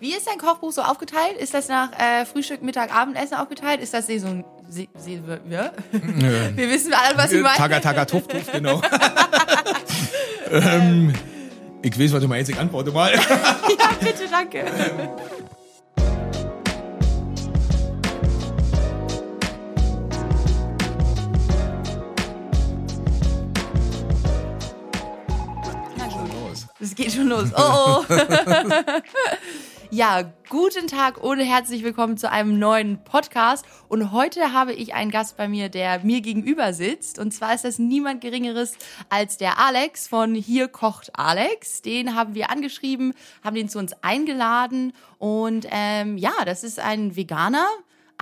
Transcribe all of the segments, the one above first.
Wie ist dein Kochbuch so aufgeteilt? Ist das nach äh, Frühstück, Mittag, Abendessen aufgeteilt? Ist das Saison... Se, se, ja? Wir wissen alle, was ich meine. Taga, taga, tuff, tuff, genau. ähm, ich weiß, was du meinst, ich antworte mal. ja, bitte, danke. Es geht schon los. Oh, oh. ja, guten Tag und herzlich willkommen zu einem neuen Podcast. Und heute habe ich einen Gast bei mir, der mir gegenüber sitzt. Und zwar ist das niemand Geringeres als der Alex von Hier kocht Alex. Den haben wir angeschrieben, haben den zu uns eingeladen. Und ähm, ja, das ist ein Veganer,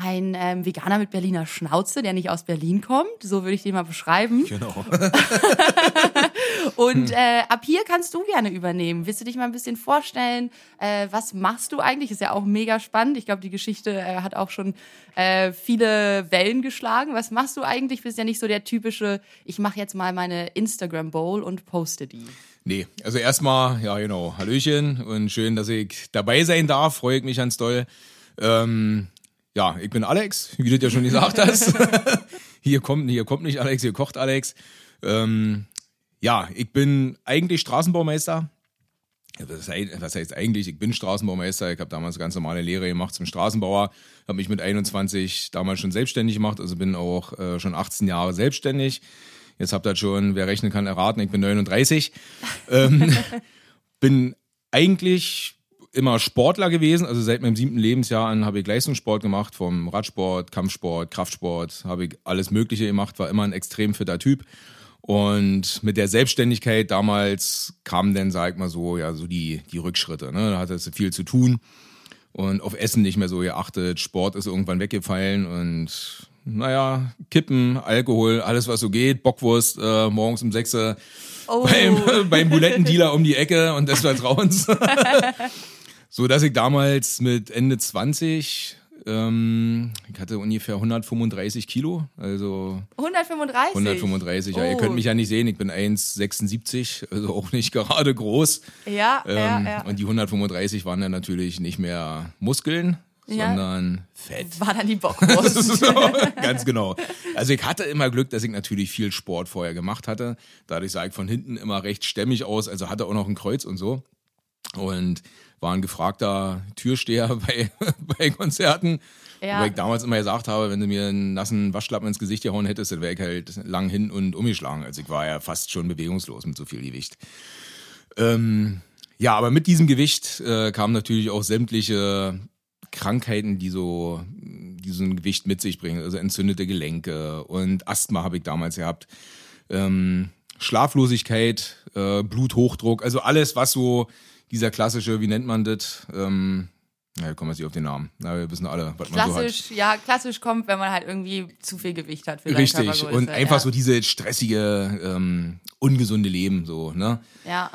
ein ähm, Veganer mit Berliner Schnauze, der nicht aus Berlin kommt. So würde ich den mal beschreiben. Genau. Und äh, ab hier kannst du gerne übernehmen. Willst du dich mal ein bisschen vorstellen? Äh, was machst du eigentlich? Ist ja auch mega spannend. Ich glaube, die Geschichte äh, hat auch schon äh, viele Wellen geschlagen. Was machst du eigentlich? Bist ja nicht so der typische, ich mache jetzt mal meine Instagram Bowl und poste die. Nee, also erstmal, ja genau, Hallöchen und schön, dass ich dabei sein darf. Freue ich mich ganz doll. Ähm, ja, ich bin Alex, wie du ja schon gesagt hast. hier kommt, hier kommt nicht Alex, hier kocht Alex. Ähm, ja, ich bin eigentlich Straßenbaumeister. Was heißt eigentlich? Ich bin Straßenbaumeister. Ich habe damals ganz normale Lehre gemacht zum Straßenbauer. Habe mich mit 21 damals schon selbstständig gemacht. Also bin auch äh, schon 18 Jahre selbstständig. Jetzt habt ihr schon, wer rechnen kann, erraten. Ich bin 39. ähm, bin eigentlich immer Sportler gewesen. Also seit meinem siebten Lebensjahr an habe ich Leistungssport gemacht, vom Radsport, Kampfsport, Kraftsport, habe ich alles Mögliche gemacht, war immer ein extrem fitter Typ. Und mit der Selbstständigkeit damals kamen dann, sag ich mal so, ja, so die, die Rückschritte. Ne? Da hatte es viel zu tun und auf Essen nicht mehr so geachtet. Sport ist irgendwann weggefallen und naja, Kippen, Alkohol, alles was so geht, Bockwurst äh, morgens um sechs oh. beim, beim Bulettendealer um die Ecke und des Vertrauens. So dass ich damals mit Ende 20, ähm, ich hatte ungefähr 135 Kilo. Also 135? 135, ja. Oh. Ihr könnt mich ja nicht sehen, ich bin 1,76, also auch nicht gerade groß. Ja, ähm, ja, ja. Und die 135 waren dann natürlich nicht mehr Muskeln, ja. sondern Fett. War dann die Bockwurst. so, ganz genau. Also ich hatte immer Glück, dass ich natürlich viel Sport vorher gemacht hatte. Dadurch sah ich von hinten immer recht stämmig aus, also hatte auch noch ein Kreuz und so. Und war ein gefragter Türsteher bei, bei Konzerten. Ja. Weil ich damals immer gesagt habe, wenn du mir einen nassen Waschlappen ins Gesicht gehauen hättest, dann wäre ich halt lang hin und umgeschlagen. Also ich war ja fast schon bewegungslos mit so viel Gewicht. Ähm, ja, aber mit diesem Gewicht äh, kamen natürlich auch sämtliche Krankheiten, die so diesen Gewicht mit sich bringen. Also entzündete Gelenke und Asthma habe ich damals gehabt. Ähm, Schlaflosigkeit, äh, Bluthochdruck, also alles, was so dieser klassische, wie nennt man das? Ähm, ja, kommen wir nicht auf den Namen. Na, wir wissen alle, was klassisch, man so hat. Ja, klassisch kommt, wenn man halt irgendwie zu viel Gewicht hat für Richtig. Und einfach ja. so diese stressige, ähm, ungesunde Leben, so, ne? Ja.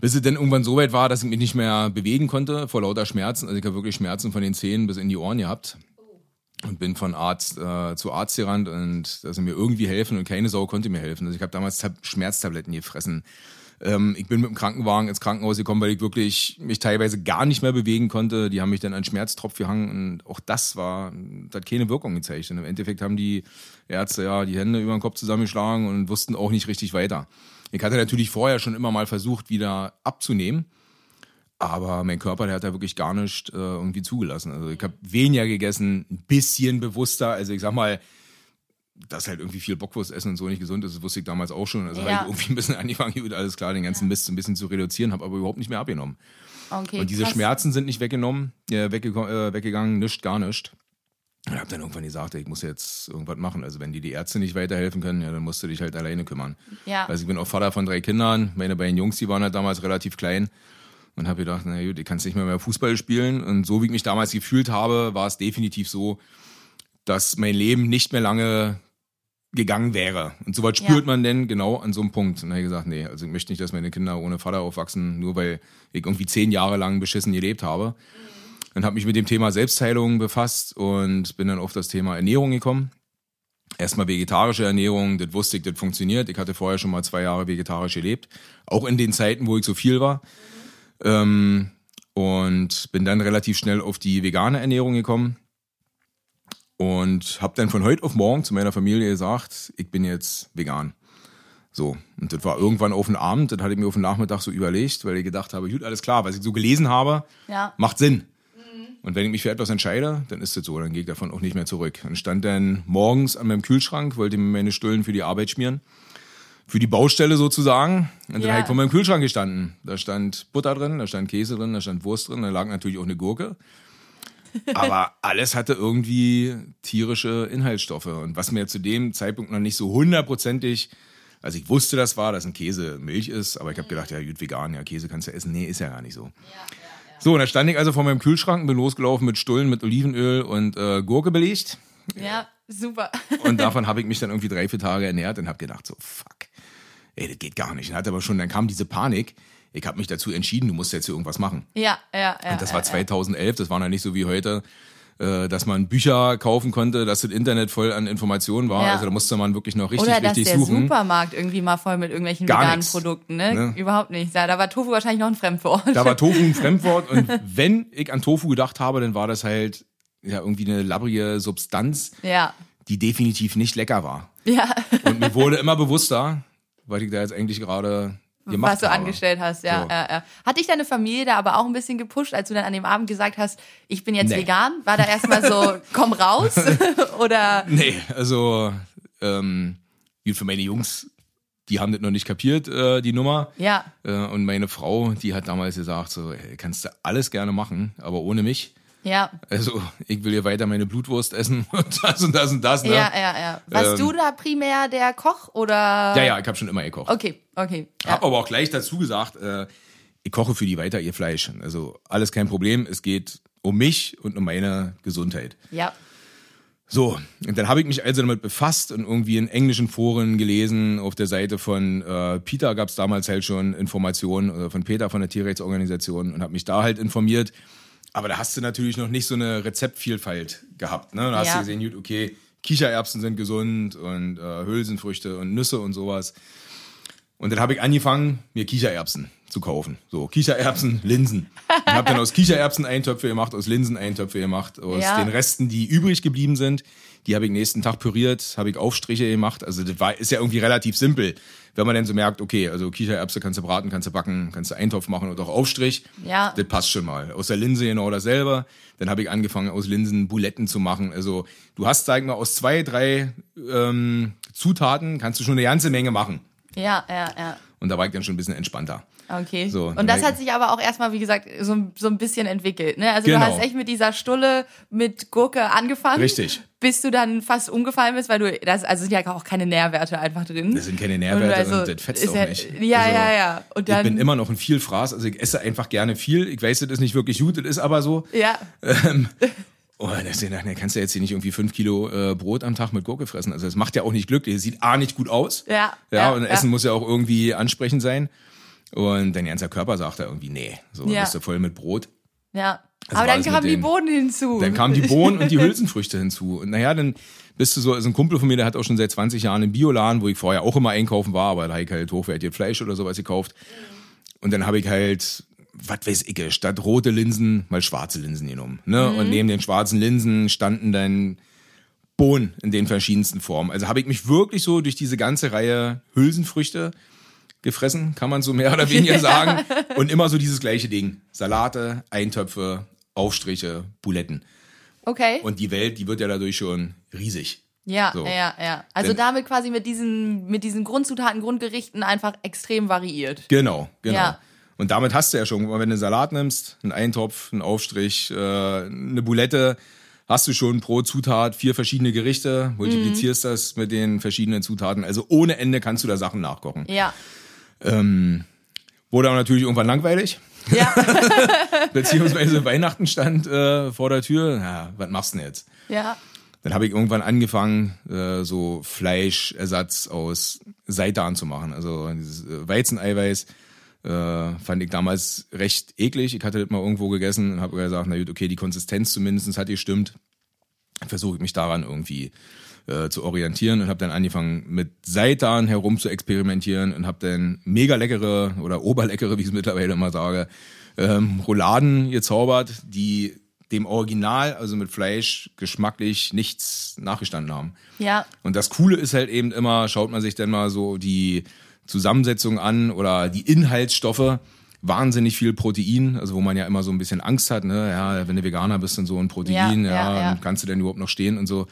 Bis es dann irgendwann so weit war, dass ich mich nicht mehr bewegen konnte vor lauter Schmerzen. Also ich habe wirklich Schmerzen von den Zähnen bis in die Ohren gehabt. Und bin von Arzt äh, zu Arzt gerannt und dass sie mir irgendwie helfen und keine Sau konnte mir helfen. Also ich habe damals Schmerztabletten gefressen ähm, ich bin mit dem Krankenwagen ins Krankenhaus gekommen, weil ich wirklich mich teilweise gar nicht mehr bewegen konnte. Die haben mich dann an Schmerztropf gehangen und auch das war, das hat keine Wirkung gezeigt. Und im Endeffekt haben die Ärzte ja die Hände über den Kopf zusammengeschlagen und wussten auch nicht richtig weiter. Ich hatte natürlich vorher schon immer mal versucht, wieder abzunehmen. Aber mein Körper, der hat da wirklich gar nicht äh, irgendwie zugelassen. Also ich habe weniger gegessen, ein bisschen bewusster. Also ich sag mal, dass halt irgendwie viel Bockwurst essen und so nicht gesund ist, das wusste ich damals auch schon. Also ja. habe ich irgendwie ein bisschen angefangen, gut, alles klar, den ganzen ja. Mist ein bisschen zu reduzieren, habe aber überhaupt nicht mehr abgenommen. Okay, und diese krass. Schmerzen sind nicht weggenommen, äh, äh, weggegangen, nichts, gar nichts. Und habe dann irgendwann gesagt, ich muss jetzt irgendwas machen. Also wenn die die Ärzte nicht weiterhelfen können, ja, dann musst du dich halt alleine kümmern. Ja. Also ich bin auch Vater von drei Kindern. Meine beiden Jungs, die waren halt damals relativ klein. Und habe gedacht, na gut, ich kann nicht mehr mehr Fußball spielen. Und so wie ich mich damals gefühlt habe, war es definitiv so, dass mein Leben nicht mehr lange gegangen wäre. Und so weit spürt ja. man denn genau an so einem Punkt. Und dann habe ich gesagt, nee, also ich möchte nicht, dass meine Kinder ohne Vater aufwachsen, nur weil ich irgendwie zehn Jahre lang beschissen gelebt habe. Mhm. Dann habe mich mit dem Thema Selbstheilung befasst und bin dann auf das Thema Ernährung gekommen. Erstmal vegetarische Ernährung, das wusste ich, das funktioniert. Ich hatte vorher schon mal zwei Jahre vegetarisch gelebt, auch in den Zeiten, wo ich so viel war. Mhm. Ähm, und bin dann relativ schnell auf die vegane Ernährung gekommen und habe dann von heute auf morgen zu meiner Familie gesagt, ich bin jetzt vegan. So, und das war irgendwann auf den Abend, das hatte ich mir auf den Nachmittag so überlegt, weil ich gedacht habe, gut, alles klar, was ich so gelesen habe, Ja. macht Sinn. Und wenn ich mich für etwas entscheide, dann ist das so, dann gehe ich davon auch nicht mehr zurück. Und stand dann morgens an meinem Kühlschrank, wollte mir meine Stullen für die Arbeit schmieren. Für die Baustelle sozusagen. Und dann Ja. habe ich vor meinem Kühlschrank gestanden. Da stand Butter drin, da stand Käse drin, da stand Wurst drin, da lag natürlich auch eine Gurke. Aber alles hatte irgendwie tierische Inhaltsstoffe. Und was mir zu dem Zeitpunkt noch nicht so hundertprozentig, also ich wusste, das war, dass ein Käse Milch ist, aber ich habe gedacht, ja, gut, vegan, ja, Käse kannst du essen. Nee, ist ja gar nicht so. So, und da stand ich also vor meinem Kühlschrank, bin losgelaufen mit Stullen, mit Olivenöl und äh, Gurke belegt. Ja, super. Und davon habe ich mich dann irgendwie drei, vier Tage ernährt und habe gedacht, so, fuck, ey, das geht gar nicht. Und hatte aber schon, dann kam diese Panik. Ich habe mich dazu entschieden, du musst jetzt hier irgendwas machen. Ja, ja, ja. Und das war 2011, das war noch nicht so wie heute, äh, dass man Bücher kaufen konnte, dass das Internet voll an Informationen war. Ja. Also da musste man wirklich noch richtig, Oder dass richtig der suchen. Supermarkt irgendwie mal voll mit irgendwelchen Gar veganen nix. Produkten, ne? Ne? Überhaupt nicht. Ja, da war Tofu wahrscheinlich noch ein Fremdwort. Da war Tofu ein Fremdwort und wenn ich an Tofu gedacht habe, dann war das halt ja irgendwie eine labbrige Substanz, ja. die definitiv nicht lecker war. Ja, Und mir wurde immer bewusster, weil ich da jetzt eigentlich gerade was du habe. angestellt hast, ja, So. ja, ja. Hat dich deine Familie da aber auch ein bisschen gepusht, als du dann an dem Abend gesagt hast, ich bin jetzt Nee. vegan? War da erstmal so, komm raus? Oder Nee, also ähm, für meine Jungs, die haben das noch nicht kapiert, äh, die Nummer. ja, Äh, und meine Frau, die hat damals gesagt, so, kannst du alles gerne machen, aber ohne mich. Ja. Also ich will hier weiter meine Blutwurst essen und das und das und das. Ne? Ja, ja, ja. Warst Ähm, du da primär der Koch oder? ja, ja, ich habe schon immer gekocht. Okay, okay. Ja. Hab aber auch gleich dazu gesagt, äh, ich koche für die weiter ihr Fleisch. Also alles kein Problem. Es geht um mich und um meine Gesundheit. ja. So, und dann habe ich mich also damit befasst und irgendwie in englischen Foren gelesen. Auf der Seite von äh, Peter gab es damals halt schon Informationen, oder von Peter von der Tierrechtsorganisation und habe mich da halt informiert. Aber da hast du natürlich noch nicht so eine Rezeptvielfalt gehabt. Ne? Da hast Ja. du gesehen, gut, okay, Kichererbsen sind gesund und äh, Hülsenfrüchte und Nüsse und sowas. Und dann habe ich angefangen, mir Kichererbsen zu kaufen. So, Kichererbsen, Linsen. Und habe dann aus Kichererbsen Eintöpfe gemacht, aus Linsen Eintöpfe gemacht, aus Ja. den Resten, die übrig geblieben sind. Die habe ich nächsten Tag püriert, habe ich Aufstriche gemacht. Also das war, ist ja irgendwie relativ simpel, wenn man dann so merkt, okay, also Kichererbse kannst du braten, kannst du backen, kannst du Eintopf machen und auch Aufstrich. Ja. Das passt schon mal. Aus der Linse genau dasselbe. Dann habe ich angefangen, aus Linsen Buletten zu machen. Also du hast, sag ich mal, aus zwei, drei ähm, Zutaten kannst du schon eine ganze Menge machen. Ja, ja, ja. Und da war ich dann schon ein bisschen entspannter. Okay. So, und das hat sich aber auch erstmal, wie gesagt, so, so ein bisschen entwickelt. Ne? Also Genau. du hast echt mit dieser Stulle mit Gurke angefangen. Richtig. Bis du dann fast umgefallen bist, weil du, das, also sind ja auch keine Nährwerte einfach drin. Das sind keine Nährwerte Und also, und das fetzt auch ja, nicht. Ja, Also, ja, ja. Und dann, ich bin immer noch ein Vielfraß, also ich esse einfach gerne viel. Ich weiß, das ist nicht wirklich gut, das ist aber so. ja, Oh, das, da kannst du jetzt hier nicht irgendwie fünf Kilo äh, Brot am Tag mit Gurke fressen. Also das macht ja auch nicht glücklich. Das sieht A nicht gut aus. Ja, Ja, ja, und ja. Essen muss ja auch irgendwie ansprechend sein. Und dein ganzer Körper sagt da irgendwie, nee, so Ja. bist du voll mit Brot. ja. Das aber dann kamen die Bohnen hinzu. Dann kamen die Bohnen und die Hülsenfrüchte hinzu. Und naja, dann bist du so, also ein Kumpel von mir, der hat auch schon seit 20 Jahren einen Bioladen, wo ich vorher auch immer einkaufen war, aber da habe ich halt hochwertiges Fleisch oder sowas gekauft. Und dann habe ich halt, was weiß ich, statt rote Linsen mal schwarze Linsen genommen. Ne? Und neben den schwarzen Linsen standen dann Bohnen in den verschiedensten Formen. Also habe ich mich wirklich so durch diese ganze Reihe Hülsenfrüchte gefressen, kann man so mehr oder weniger sagen. Und immer so dieses gleiche Ding. Salate, Eintöpfe, Aufstriche, Buletten. okay. Und die Welt, die wird ja dadurch schon riesig. ja, so. ja, ja. Also Denn- damit quasi mit diesen, mit diesen Grundzutaten, Grundgerichten einfach extrem variiert. Genau, genau. Ja. Und damit hast du ja schon, wenn du einen Salat nimmst, einen Eintopf, einen Aufstrich, äh, eine Bulette, hast du schon pro Zutat vier verschiedene Gerichte, multiplizierst das mit den verschiedenen Zutaten. Also ohne Ende kannst du da Sachen nachkochen. Ja. Wurde aber natürlich irgendwann langweilig. Ja, Beziehungsweise Weihnachten stand äh, vor der Tür. Ja, was machst du denn jetzt? ja. Dann habe ich irgendwann angefangen, äh, so Fleischersatz aus Seitan zu machen. Also dieses äh, Weizeneiweiß äh, fand ich damals recht eklig. Ich hatte das mal irgendwo gegessen und habe gesagt, na gut, okay, die Konsistenz zumindest hat gestimmt. Versuche ich mich daran irgendwie äh, zu orientieren und habe dann angefangen mit Seitan herum zu experimentieren und habe dann mega leckere oder oberleckere, wie ich es mittlerweile immer sage, ähm, Rouladen gezaubert, die dem Original, also mit Fleisch, geschmacklich nichts nachgestanden haben. Ja. Und das Coole ist halt eben immer, schaut man sich dann mal so die Zusammensetzung an oder die Inhaltsstoffe. Wahnsinnig viel Protein, also wo man ja immer so ein bisschen Angst hat, ne, ja, wenn du Veganer bist und so ein Protein, Ja, ja, ja, ja. kannst du denn überhaupt noch stehen und so.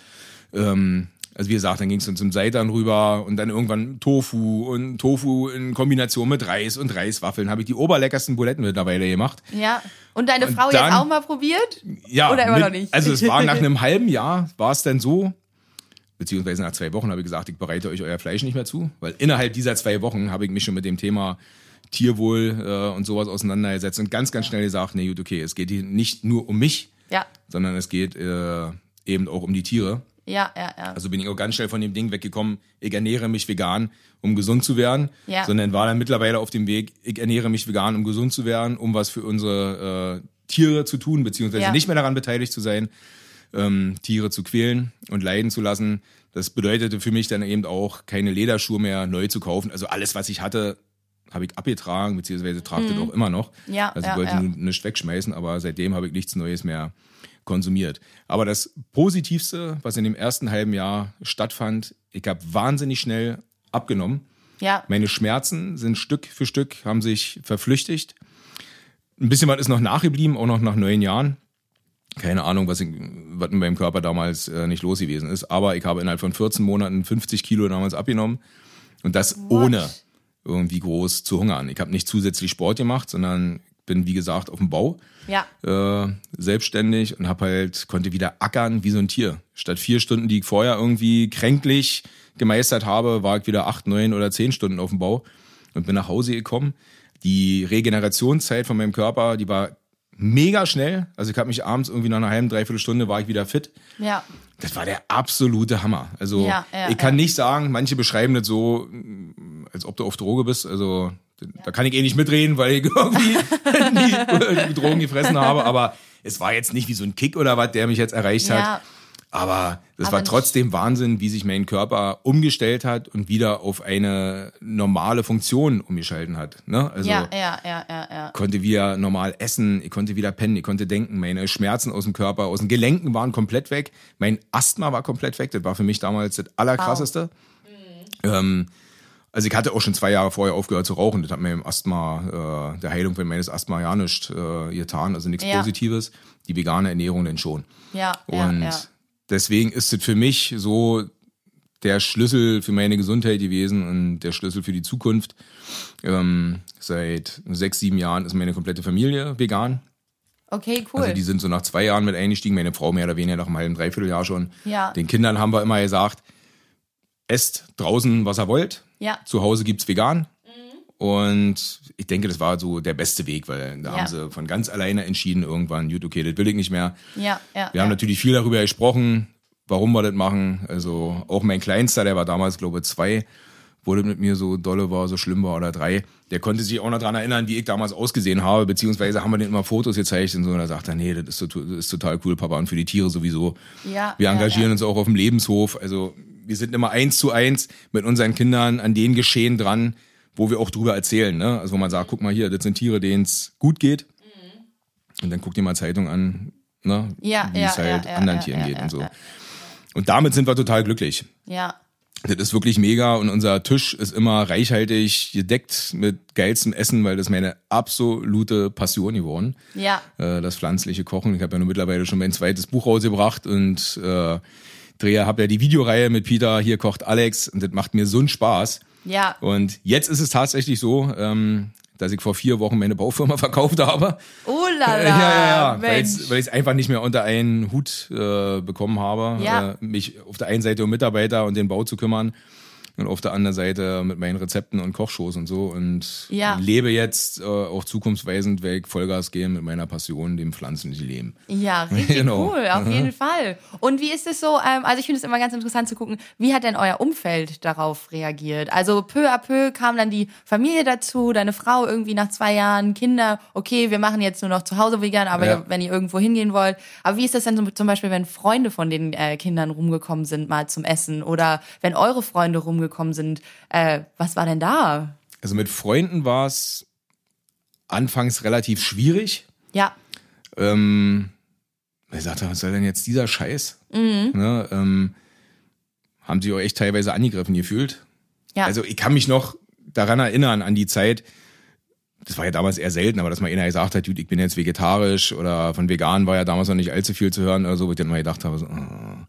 Ähm, also wie gesagt, dann ging es dann zum Seitan rüber und dann irgendwann Tofu und Tofu in Kombination mit Reis und Reiswaffeln habe ich die oberleckersten Buletten mittlerweile gemacht. Ja. Und deine Und Frau dann- jetzt auch mal probiert? Ja, Oder immer mit, noch nicht? Also es war nach einem halben Jahr, war es dann so, beziehungsweise nach zwei Wochen habe ich gesagt, ich bereite euch euer Fleisch nicht mehr zu, weil innerhalb dieser zwei Wochen habe ich mich schon mit dem Thema Tierwohl äh, und sowas auseinandergesetzt und ganz, ganz schnell gesagt, nee, gut, okay, es geht hier nicht nur um mich, Ja. sondern es geht äh, eben auch um die Tiere. Ja, ja, ja. Also bin ich auch ganz schnell von dem Ding weggekommen, ich ernähre mich vegan, um gesund zu werden, Ja. sondern war dann mittlerweile auf dem Weg, ich ernähre mich vegan, um gesund zu werden, um was für unsere äh, Tiere zu tun, beziehungsweise Ja. nicht mehr daran beteiligt zu sein, ähm, Tiere zu quälen und leiden zu lassen. Das bedeutete für mich dann eben auch, keine Lederschuhe mehr neu zu kaufen. Also alles, was ich hatte, habe ich abgetragen, beziehungsweise trage das auch immer noch. Mhm. Ja, also ja, ich wollte ja. nur nicht wegschmeißen, aber seitdem habe ich nichts Neues mehr konsumiert. Aber das Positivste, was in dem ersten halben Jahr stattfand, ich habe wahnsinnig schnell abgenommen. Ja. Meine Schmerzen sind Stück für Stück, haben sich verflüchtigt. Ein bisschen was ist noch nachgeblieben, auch noch nach neun Jahren. Keine Ahnung, was, ich, was mit meinem Körper damals äh, nicht los gewesen ist. Aber ich habe innerhalb von 14 Monaten 50 Kilo damals abgenommen. Und das ohne irgendwie groß zu hungern. Ich habe nicht zusätzlich Sport gemacht, sondern bin, wie gesagt, auf dem Bau Ja. äh, selbstständig und hab halt konnte wieder ackern wie so ein Tier. Statt vier Stunden, die ich vorher irgendwie kränklich gemeistert habe, war ich wieder acht, neun oder zehn Stunden auf dem Bau und bin nach Hause gekommen. Die Regenerationszeit von meinem Körper, die war mega schnell. Also ich habe mich abends irgendwie nach einer halben, dreiviertel Stunde war ich wieder fit. Ja. Das war der absolute Hammer. Also Ja, ja, ich kann ja. nicht sagen, manche beschreiben das so, mm, als ob du auf Droge bist. Also da kann ich eh nicht mitreden, weil ich irgendwie nie Drogen gefressen habe. Aber es war jetzt nicht wie so ein Kick oder was, der mich jetzt erreicht hat. Ja. Aber das Aber war trotzdem Wahnsinn, wie sich mein Körper umgestellt hat und wieder auf eine normale Funktion umgeschalten hat. Ne? Also Ja, ja, ja, ja, ja. konnte wieder normal essen, ich konnte wieder pennen, ich konnte denken, meine Schmerzen aus dem Körper, aus den Gelenken waren komplett weg, mein Asthma war komplett weg, das war für mich damals das Allerkrasseste. Ähm, also ich hatte auch schon zwei Jahre vorher aufgehört zu rauchen, das hat mir im Asthma, äh, der Heilung für meines Asthma ja nichts äh, getan, also nichts Ja. Positives, die vegane Ernährung denn schon. Ja, ja, Und ja. Deswegen ist es für mich so der Schlüssel für meine Gesundheit gewesen und der Schlüssel für die Zukunft. Ähm, seit sechs, sieben Jahren ist meine komplette Familie vegan. Okay, cool. Also die sind so nach zwei Jahren mit eingestiegen, meine Frau mehr oder weniger nach einem halben, dreiviertel Jahr schon. Ja. Den Kindern haben wir immer gesagt, esst draußen, was ihr wollt. Ja. Zu Hause gibt's vegan. Und ich denke, das war so der beste Weg, weil da Ja. haben sie von ganz alleine entschieden irgendwann, gut, okay, das will ich nicht mehr. ja, ja. Wir ja. haben natürlich viel darüber gesprochen, warum wir das machen. Also auch mein Kleinster, der war damals, glaube ich, zwei, das mit mir so dolle war, so schlimm war oder drei, der konnte sich auch noch dran erinnern, wie ich damals ausgesehen habe, beziehungsweise haben wir den immer Fotos gezeigt und so. Und da sagt er, nee, das ist, so, das ist total cool, Papa, und für die Tiere sowieso. Ja, Wir engagieren ja. uns auch auf dem Lebenshof. Also wir sind immer eins zu eins mit unseren Kindern an den Geschehen dran, wo wir auch drüber erzählen. Ne? Also wo man sagt, guck mal hier, das sind Tiere, denen es gut geht. Und dann guck dir mal Zeitung an, ne? Ja, wie ja, es halt ja, anderen Tieren geht und so. Und damit sind wir total glücklich. Ja, Das ist wirklich mega und unser Tisch ist immer reichhaltig gedeckt mit geilstem Essen, weil das meine absolute Passion geworden ja, äh, das pflanzliche Kochen. Ich habe ja nur mittlerweile schon mein zweites Buch rausgebracht und äh, drehe, habe ja die Videoreihe mit Peter, hier kocht Alex und das macht mir so einen Spaß. Ja. Und jetzt ist es tatsächlich so, ähm, dass ich vor vier Wochen meine Baufirma verkauft habe. Oh la la, Äh, ja, ja, ja, weil ich es einfach nicht mehr unter einen Hut äh, bekommen habe, Ja. äh, mich auf der einen Seite um Mitarbeiter und den Bau zu kümmern und auf der anderen Seite mit meinen Rezepten und Kochshows und so und Ja. lebe jetzt äh, auch zukunftsweisend, weil ich Vollgas gehe mit meiner Passion, dem pflanzlichen Leben. Ja, richtig Genau. cool, auf jeden Fall. Und wie ist es so, ähm, also ich finde es immer ganz interessant zu gucken, wie hat denn euer Umfeld darauf reagiert? Also peu à peu kam dann die Familie dazu, deine Frau irgendwie nach zwei Jahren, Kinder, okay, wir machen jetzt nur noch zu Hause vegan, aber Ja. wenn ihr irgendwo hingehen wollt. Aber wie ist das denn zum Beispiel, wenn Freunde von den äh, Kindern rumgekommen sind, mal zum Essen? Oder wenn eure Freunde rumgekommen sind, äh, was war denn da? Also mit Freunden war es anfangs relativ schwierig. Ja. Ähm, ich sagte, was soll denn jetzt dieser Scheiß? Mhm. Ne, ähm, haben sich auch echt teilweise angegriffen gefühlt. Ja. Also ich kann mich noch daran erinnern, an die Zeit, das war ja damals eher selten, aber dass mal einer gesagt hat, gut, ich bin jetzt vegetarisch oder von vegan war ja damals noch nicht allzu viel zu hören oder so, wo ich dann mal gedacht habe, so, oh,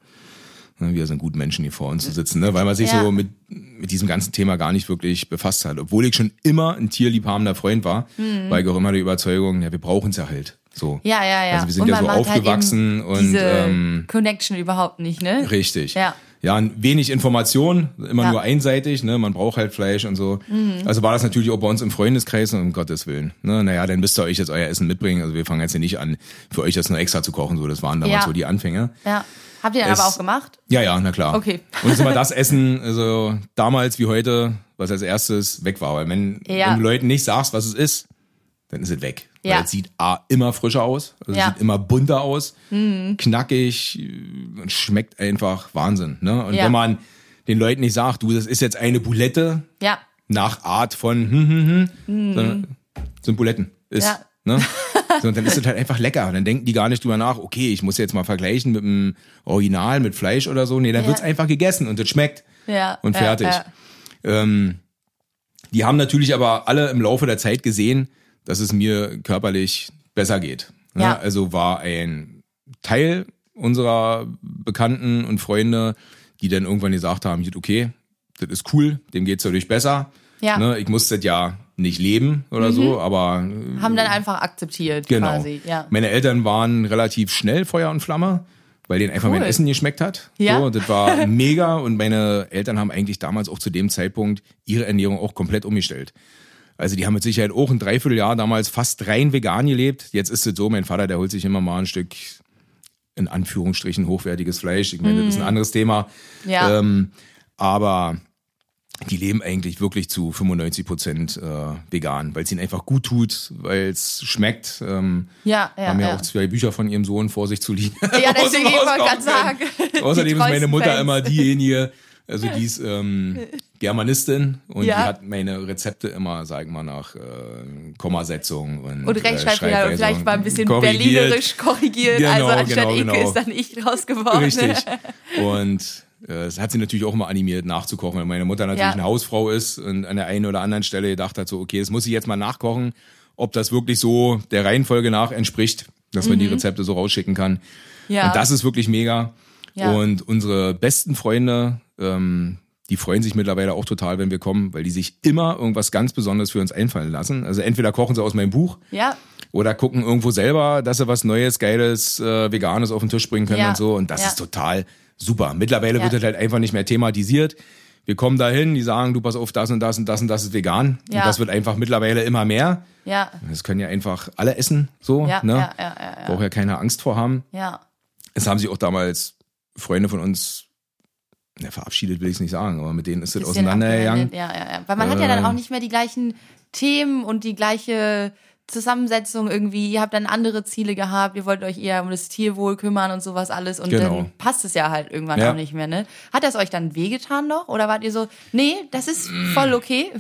wir sind guten Menschen hier vor uns zu sitzen, ne? weil man sich Ja. so mit, mit diesem ganzen Thema gar nicht wirklich befasst hat. Obwohl ich schon immer ein tierliebhabender Freund war, war ich auch immer der Überzeugung, ja, wir brauchen es ja halt. So. Mhm. Ja, ja, ja. Also wir sind Und ja so halt aufgewachsen eben und diese ähm, Connection überhaupt nicht, ne? Richtig. Ja. Ja, wenig Information, immer Ja. Mhm. nur einseitig, ne? Man braucht halt Fleisch und so. Also war das natürlich auch bei uns im Freundeskreis, um Gottes Willen. Ne? Naja, dann müsst ihr euch jetzt euer Essen mitbringen. Also wir fangen jetzt hier nicht an, für euch das nur extra zu kochen. So, das waren damals Ja. so die Anfänge. Ja. Habt ihr dann Es- aber auch gemacht? Ja, ja, na klar. Okay. Und das ist immer das Essen, also damals wie heute, was als erstes weg war. Weil wenn, Ja. wenn du Leuten nicht sagst, was es ist, dann ist es weg. Ja. Weil es sieht A, immer frischer aus, also Ja. Mhm. es sieht immer bunter aus, knackig äh, und schmeckt einfach Wahnsinn. Ne? Und Ja. wenn man den Leuten nicht sagt, du, das ist jetzt eine Boulette Ja. nach Art von hm, hm, hm, sondern sind Buletten. Ist, Ja. ne? So, dann ist es halt einfach lecker. Und dann denken die gar nicht drüber nach, okay, ich muss jetzt mal vergleichen mit dem Original, mit Fleisch oder so. Nee, dann Ja. wird's einfach gegessen und es schmeckt. Ja. Und fertig. Ähm, die haben natürlich aber alle im Laufe der Zeit gesehen, dass es mir körperlich besser geht. Ne? Ja. Also war ein Teil unserer Bekannten und Freunde, die dann irgendwann gesagt haben, okay, das ist cool, dem geht's dadurch besser. Ja. Mhm. Ne? Ich muss das ja nicht leben oder so, aber äh, Haben dann einfach akzeptiert, genau. quasi. Ja. Meine Eltern waren relativ schnell Feuer und Flamme, weil denen einfach Cool. mein Essen geschmeckt hat. Ja. So, das war mega und meine Eltern haben eigentlich damals auch zu dem Zeitpunkt ihre Ernährung auch komplett umgestellt. Also die haben mit Sicherheit auch ein Dreivierteljahr damals fast rein vegan gelebt. Jetzt ist es so, mein Vater, der holt sich immer mal ein Stück in Anführungsstrichen hochwertiges Fleisch. Ich meine, das ist ein anderes Thema. Mhm. Ja. Ähm, aber die leben eigentlich wirklich zu 95 Prozent äh, vegan, weil es ihnen einfach gut tut, weil es schmeckt. Ähm, Ja, ja, haben ja, ja. auch zwei Bücher von ihrem Sohn vor sich zu liegen. Ja, deswegen, ich wollte gerade kaufen sagen. Außerdem ist meine Mutter Fans. immer diejenige, also die ist ähm, Germanistin und Ja. die hat meine Rezepte immer, sagen wir mal, nach äh, Kommasetzung und, Und Rechtschreibfehler äh, vielleicht mal ein bisschen korrigiert. berlinerisch korrigiert. Genau, also anstatt genau, genau. ist dann ich raus geworden. Richtig. Und äh, es hat sie natürlich auch immer animiert, nachzukochen, weil meine Mutter natürlich Ja. eine Hausfrau ist und an der einen oder anderen Stelle gedacht hat, so, okay, das muss ich jetzt mal nachkochen, ob das wirklich so der Reihenfolge nach entspricht, dass man die Rezepte so rausschicken kann. Mhm. Ja. Und das ist wirklich mega. Ja. Und unsere besten Freunde, ähm, die freuen sich mittlerweile auch total, wenn wir kommen, weil die sich immer irgendwas ganz Besonderes für uns einfallen lassen. Also entweder kochen sie aus meinem Buch Ja, oder gucken irgendwo selber, dass sie was Neues, Geiles, äh, Veganes auf den Tisch bringen können Ja. und so. Und das Ja. ist total super. Mittlerweile wird das halt einfach nicht mehr thematisiert. Wir kommen dahin, die sagen, du pass auf, das und das und das und das ist vegan. Und das wird einfach mittlerweile immer mehr. ja, Das können ja einfach alle essen, so. ja, ne? ja, ja, ja, ja. Braucht ja keine Angst vor haben. ja. Es haben sich auch damals Freunde von uns, ne, verabschiedet will ich es nicht sagen, aber mit denen ist das Bisschen auseinandergegangen. Ja, ja, ja. Weil man hat ja dann Äh. auch nicht mehr die gleichen Themen und die gleiche Zusammensetzung irgendwie. Ihr habt dann andere Ziele gehabt, ihr wollt euch eher um das Tierwohl kümmern und sowas alles und Genau. dann passt es ja halt irgendwann Ja. auch nicht mehr, ne? Hat das euch dann wehgetan noch? Oder wart ihr so, nee, das ist voll okay?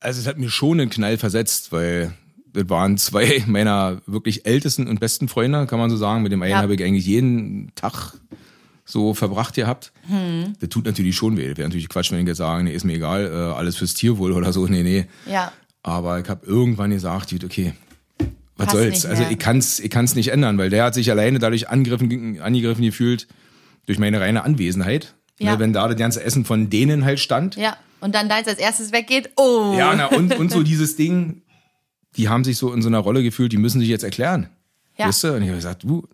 Also es hat mir schon einen Knall versetzt, weil das waren zwei meiner wirklich ältesten und besten Freunde, kann man so sagen. Mit dem einen Ja. habe ich eigentlich jeden Tag so verbracht gehabt. Hm. Das tut natürlich schon weh. Wäre natürlich Quatsch, wenn ich jetzt sagen, nee, ist mir egal, äh, alles fürs Tierwohl oder so. Nee, nee. Ja, Aber ich habe irgendwann gesagt, gut, okay, was Passt soll's? Also ich kann's, ich kann's nicht ändern, weil der hat sich alleine dadurch angegriffen, angegriffen gefühlt durch meine reine Anwesenheit. Ja. Ne, wenn da das ganze Essen von denen halt stand. ja. Und dann deins als erstes weggeht, oh. Ja, na, und, und so dieses Ding, die haben sich so in so einer Rolle gefühlt, die müssen sich jetzt erklären. Ja. Weißt du? Und ich habe gesagt, du,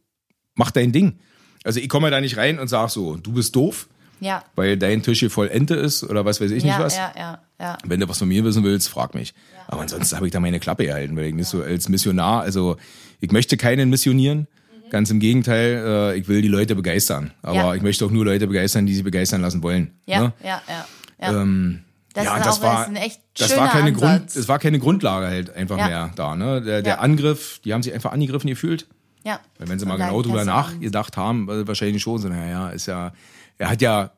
mach dein Ding. Also ich komme da nicht rein und sag so, du bist doof, Ja, weil dein Tisch hier voll Ente ist oder was weiß ich ja, nicht was. ja, ja, ja. Wenn du was von mir wissen willst, frag mich. Aber ansonsten habe ich da meine Klappe gehalten, weil ich nicht so als Missionar, also ich möchte keinen missionieren. Ganz im Gegenteil, äh, ich will die Leute begeistern. Aber Ja. ich möchte auch nur Leute begeistern, die sie begeistern lassen wollen. Ja, ne? ja, ja. ja. Ähm, das ja, ist das auch war, ist ein echt das war keine Ansatz. Grund, es war keine Grundlage halt einfach Ja. mehr da. Ne? Der, der Ja. Angriff, die haben sich einfach angegriffen gefühlt. Ja. Weil wenn sie mal genau drüber nachgedacht haben, äh, wahrscheinlich schon so, naja, ist ja, er hat ja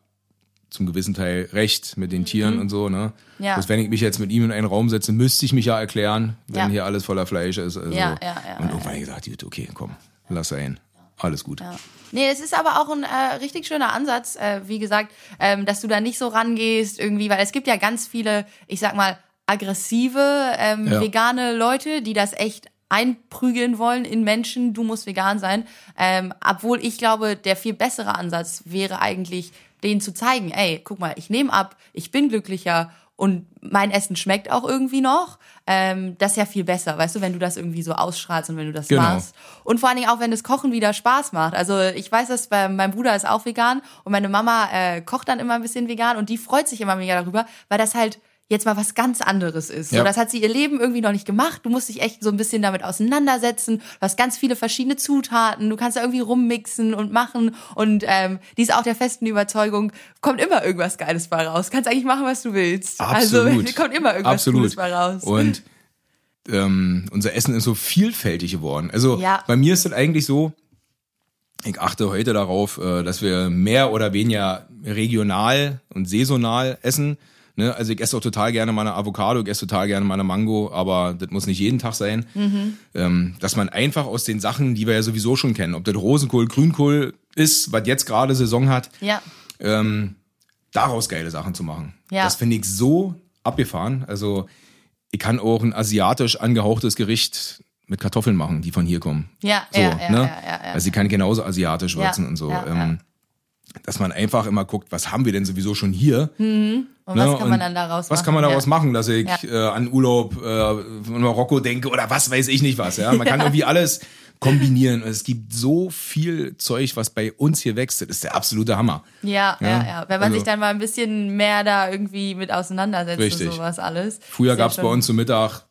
zum gewissen Teil recht mit den Tieren und so, ne? Mhm. Ja. Bloß wenn ich mich jetzt mit ihm in einen Raum setze, müsste ich mich ja erklären, wenn Ja. hier alles voller Fleisch ist. Also, Ja, ja, ja, und ja, irgendwann ich gesagt, gut, okay, komm, lass sein. Alles gut. Ja. Nee, es ist aber auch ein äh, richtig schöner Ansatz, äh, wie gesagt, ähm, dass du da nicht so rangehst irgendwie, weil es gibt ja ganz viele, ich sag mal, aggressive, ähm, Ja. vegane Leute, die das echt einprügeln wollen in Menschen, du musst vegan sein. Ähm, obwohl ich glaube, der viel bessere Ansatz wäre eigentlich, denen zu zeigen, ey, guck mal, ich nehme ab, ich bin glücklicher und mein Essen schmeckt auch irgendwie noch. Ähm, das ist ja viel besser, weißt du, wenn du das irgendwie so ausstrahlst und wenn du das Genau. machst. Und vor allen Dingen auch, wenn das Kochen wieder Spaß macht. Also ich weiß, dass bei, mein Bruder ist auch vegan und meine Mama äh, kocht dann immer ein bisschen vegan und die freut sich immer mega darüber, weil das halt jetzt mal was ganz anderes ist. So, Ja. das hat sie ihr Leben irgendwie noch nicht gemacht. Du musst dich echt so ein bisschen damit auseinandersetzen. Du hast ganz viele verschiedene Zutaten. Du kannst da irgendwie rummixen und machen. Und ähm, die ist auch der festen Überzeugung, kommt immer irgendwas Geiles bei raus. Kannst eigentlich machen, was du willst. Absolut. Also kommt immer irgendwas Absolut. Cooles bei raus. Und ähm, unser Essen ist so vielfältig geworden. Also Ja. bei mir ist es eigentlich so, ich achte heute darauf, äh, dass wir mehr oder weniger regional und saisonal essen. Ne? Also ich esse auch total gerne mal eine Avocado, ich esse total gerne mal eine Mango, aber das muss nicht jeden Tag sein. Ähm, dass man einfach aus den Sachen, die wir ja sowieso schon kennen, ob das Rosenkohl, Grünkohl ist, was jetzt gerade Saison hat, ja. ähm, daraus geile Sachen zu machen. Ja. Das finde ich so abgefahren. Also ich kann auch ein asiatisch angehauchtes Gericht mit Kartoffeln machen, die von hier kommen. Ja, So, ja, ja, ne? ja, ja, ja. Also ich kann genauso asiatisch würzen und so. ähm, Dass man einfach immer guckt, was haben wir denn sowieso schon hier? Und was Ne? kann man dann daraus machen? Was kann man daraus ja. machen, dass ich Ja. äh, an Urlaub äh, in Marokko denke oder was weiß ich nicht was. Ja? Man kann irgendwie alles kombinieren. Es gibt so viel Zeug, was bei uns hier wächst. Das ist der absolute Hammer. Ja, ja, Ja, ja. Wenn man also- sich dann mal ein bisschen mehr da irgendwie mit auseinandersetzt Richtig. und sowas alles. Früher ja gab's bei uns zum Mittag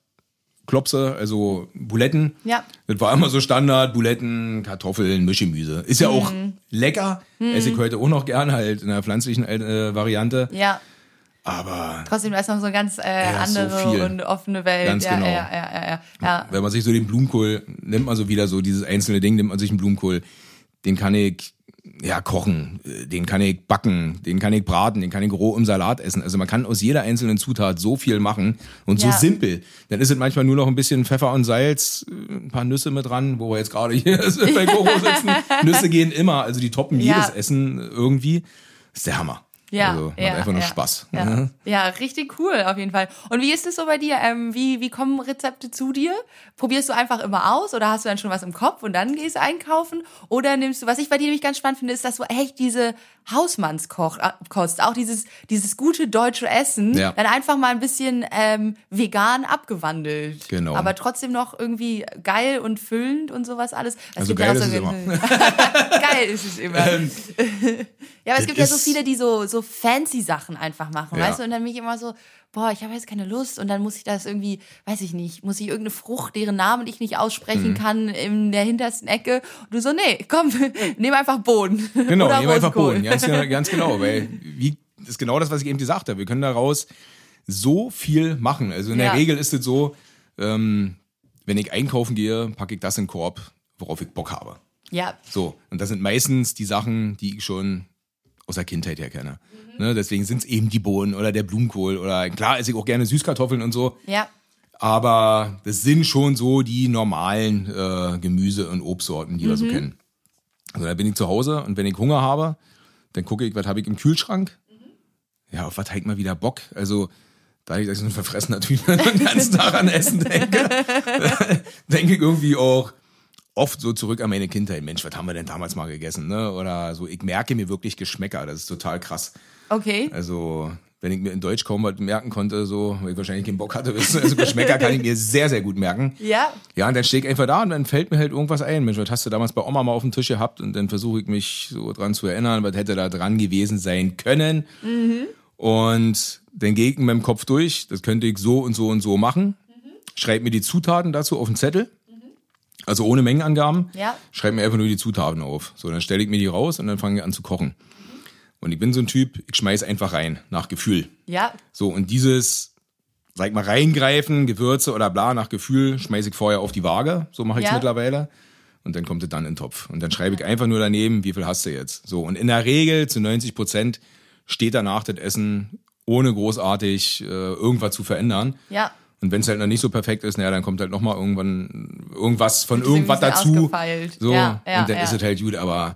Klopse, also Buletten. Ja. Das war immer so Standard, Buletten, Kartoffeln, Mischgemüse. Ist ja auch Mhm. lecker. Esse ich heute auch noch gern, halt in der pflanzlichen äh, Variante. Ja, Aber trotzdem da ist noch so eine ganz äh, Ja, so andere viel. und offene Welt. Ganz ja, genau. ja, ja, ja, wenn man sich so den Blumenkohl, nimmt man so wieder so dieses einzelne Ding, nimmt man sich einen Blumenkohl, den kann ich ja kochen, den kann ich backen, den kann ich braten, den kann ich roh im Salat essen. Also man kann aus jeder einzelnen Zutat so viel machen und so simpel. Dann ist es manchmal nur noch ein bisschen Pfeffer und Salz, ein paar Nüsse mit dran, wo wir jetzt gerade hier bei Koro sitzen. Nüsse gehen immer, also die toppen jedes Essen irgendwie. Das ist der Hammer. Ja, also macht ja, einfach nur ja, Spaß. Ja. Mhm. ja, richtig cool auf jeden Fall. Und wie ist es so bei dir? Ähm, wie, wie kommen Rezepte zu dir? Probierst du einfach immer aus oder hast du dann schon was im Kopf und dann gehst du einkaufen? Oder nimmst du, was ich bei dir nämlich ganz spannend finde, ist, dass du echt diese Hausmannskost, äh, auch dieses, dieses gute deutsche Essen, Ja. dann einfach mal ein bisschen ähm, vegan abgewandelt. Genau. Aber trotzdem noch irgendwie geil und füllend und sowas alles. Es Also gibt ja geil ist so- es immer. geil ist es immer. ja, aber es gibt ja so ist- viele, die so, so fancy Sachen einfach machen, Ja. weißt du? Und dann bin ich immer so, boah, ich habe jetzt keine Lust und dann muss ich das irgendwie, weiß ich nicht, muss ich irgendeine Frucht, deren Namen ich nicht aussprechen Mhm. kann, in der hintersten Ecke. Und du so, nee, komm, nehm einfach Bohnen. Genau, Oder wir einfach. Bohnen. Ganz, genau- ganz genau, weil wie das ist genau das, was ich eben gesagt habe. Wir können daraus so viel machen. Also in Ja. der Regel ist es so, ähm, wenn ich einkaufen gehe, packe ich das in den Korb, worauf ich Bock habe. Ja, So, und das sind meistens die Sachen, die ich schon aus der Kindheit her kenne. Ne, deswegen sind es eben die Bohnen oder der Blumenkohl oder klar esse ich auch gerne Süßkartoffeln und so, ja, aber das sind schon so die normalen äh, Gemüse- und Obstsorten, die wir Mhm. so kennen. Also da bin ich zu Hause und wenn ich Hunger habe, dann gucke ich, was habe ich im Kühlschrank. Ja, auf was habe ich mal wieder Bock? Also da ich so ein verfressener Typ den ganzen Tag an Essen denke, denke ich irgendwie auch oft so zurück an meine Kindheit. Mensch, was haben wir denn damals mal gegessen? Ne? Oder so, ich merke mir wirklich Geschmäcker. Das ist total krass. okay. Also, wenn ich mir in Deutsch kaum was merken konnte, so, weil ich wahrscheinlich keinen Bock hatte, wissen, also Geschmäcker kann ich mir sehr, sehr gut merken. Ja, Ja, und dann stehe ich einfach da und dann fällt mir halt irgendwas ein. Mensch, was hast du damals bei Oma mal auf dem Tisch gehabt? Und dann versuche ich mich so dran zu erinnern, was hätte da dran gewesen sein können. Und dann gehe ich in meinem Kopf durch, das könnte ich so und so und so machen. Schreibe mir die Zutaten dazu auf den Zettel. Also ohne Mengenangaben. Ja. Schreibe mir einfach nur die Zutaten auf. So, dann stelle ich mir die raus und dann fange ich an zu kochen. Und ich bin so ein Typ, ich schmeiß einfach rein, nach Gefühl. ja, So, und dieses, sag mal, reingreifen, Gewürze oder bla, nach Gefühl, schmeiße ich vorher auf die Waage. So mache ich es Ja. mittlerweile. Und dann kommt es dann in den Topf. Und dann schreibe ich einfach nur daneben, wie viel hast du jetzt. So, und in der Regel zu 90 Prozent steht danach das Essen, ohne großartig äh, irgendwas zu verändern. Ja. Und wenn es halt noch nicht so perfekt ist, naja, dann kommt halt noch mal irgendwann irgendwas von irgendwas dazu. ausgefeilt. So, Ja, ja, und dann ja. ist es halt gut, aber